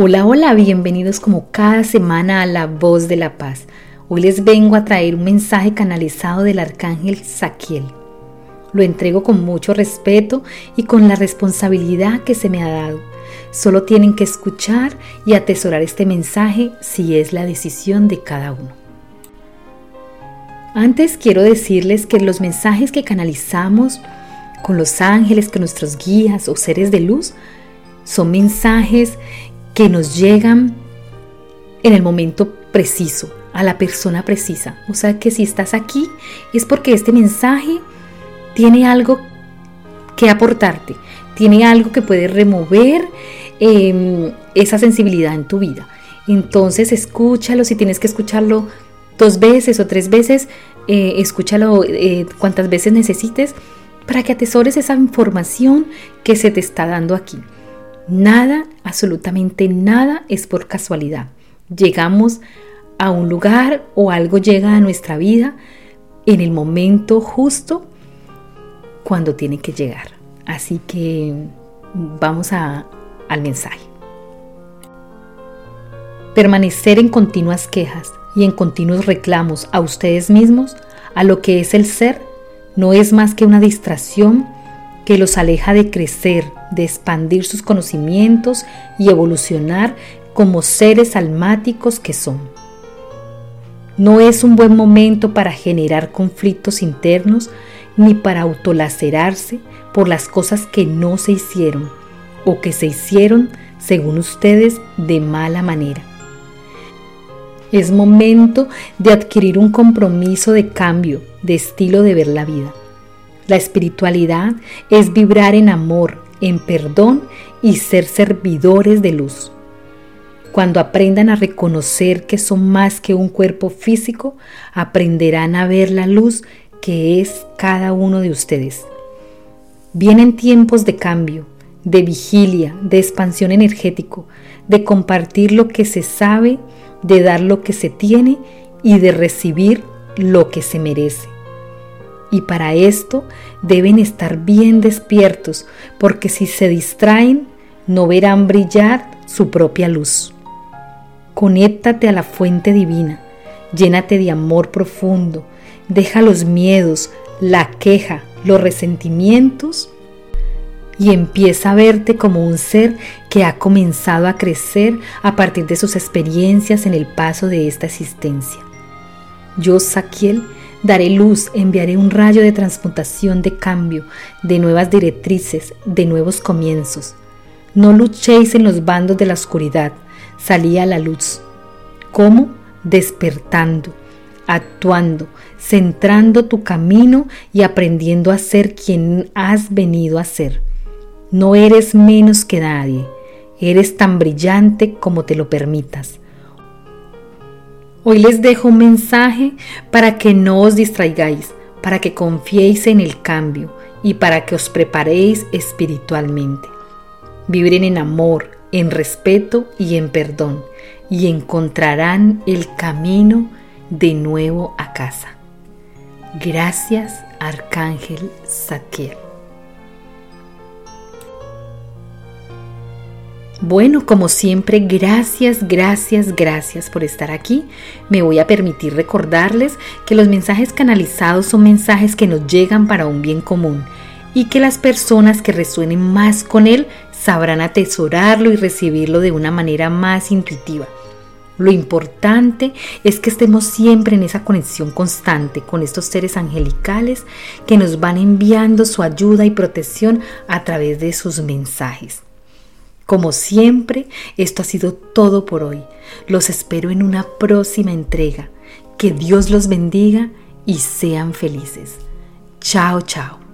Hola, hola, bienvenidos como cada semana a La Voz de la Paz. Hoy les vengo a traer un mensaje canalizado del arcángel Saquiel. Lo entrego con mucho respeto y con la responsabilidad que se me ha dado. Solo tienen que escuchar y atesorar este mensaje si es la decisión de cada uno. Antes quiero decirles que los mensajes que canalizamos con los ángeles, con nuestros guías o seres de luz, son mensajes que nos llegan en el momento preciso, a la persona precisa. O sea que si estás aquí es porque este mensaje tiene algo que aportarte, tiene algo que puede remover em, esa sensibilidad en tu vida. Entonces escúchalo, si tienes que escucharlo dos veces o tres veces, eh, escúchalo eh, cuantas veces necesites para que atesores esa información que se te está dando aquí. Nada, absolutamente nada es por casualidad. Llegamos a un lugar o algo llega a nuestra vida en el momento justo cuando tiene que llegar. Así que vamos al mensaje. Permanecer en continuas quejas y en continuos reclamos a ustedes mismos, a lo que es el ser, no es más que una distracción que los aleja de crecer, de expandir sus conocimientos y evolucionar como seres almáticos que son. No es un buen momento para generar conflictos internos ni para autolacerarse por las cosas que no se hicieron o que se hicieron, según ustedes, de mala manera. Es momento de adquirir un compromiso de cambio de estilo de ver la vida la espiritualidad es vibrar en amor, en perdón y ser servidores de luz. Cuando aprendan a reconocer que son más que un cuerpo físico, aprenderán a ver la luz que es cada uno de ustedes. Vienen tiempos de cambio, de vigilia, de expansión energético, de compartir lo que se sabe, de dar lo que se tiene y de recibir lo que se merece. Y para esto deben estar bien despiertos, porque si se distraen, no verán brillar su propia luz. Conéctate a la fuente divina, llénate de amor profundo, deja los miedos, la queja, los resentimientos y empieza a verte como un ser que ha comenzado a crecer a partir de sus experiencias en el paso de esta existencia. Yo, Saquiel, Daré luz, enviaré un rayo de transmutación, de cambio, de nuevas directrices, de nuevos comienzos. No luchéis en los bandos de la oscuridad, salí a la luz. ¿Cómo? Despertando, actuando, centrando tu camino y aprendiendo a ser quien has venido a ser. No eres menos que nadie, eres tan brillante como te lo permitas. Hoy les dejo un mensaje para que no os distraigáis, para que confiéis en el cambio y para que os preparéis espiritualmente. Vibren en amor, en respeto y en perdón y encontrarán el camino de nuevo a casa. Gracias, Arcángel Saquiel. Bueno, como siempre, gracias, gracias, gracias por estar aquí. Me voy a permitir recordarles que los mensajes canalizados son mensajes que nos llegan para un bien común y que las personas que resuenen más con él sabrán atesorarlo y recibirlo de una manera más intuitiva. Lo importante es que estemos siempre en esa conexión constante con estos seres angelicales que nos van enviando su ayuda y protección a través de sus mensajes. Como siempre, esto ha sido todo por hoy. Los espero en una próxima entrega. Que Dios los bendiga y sean felices. Chao, chao.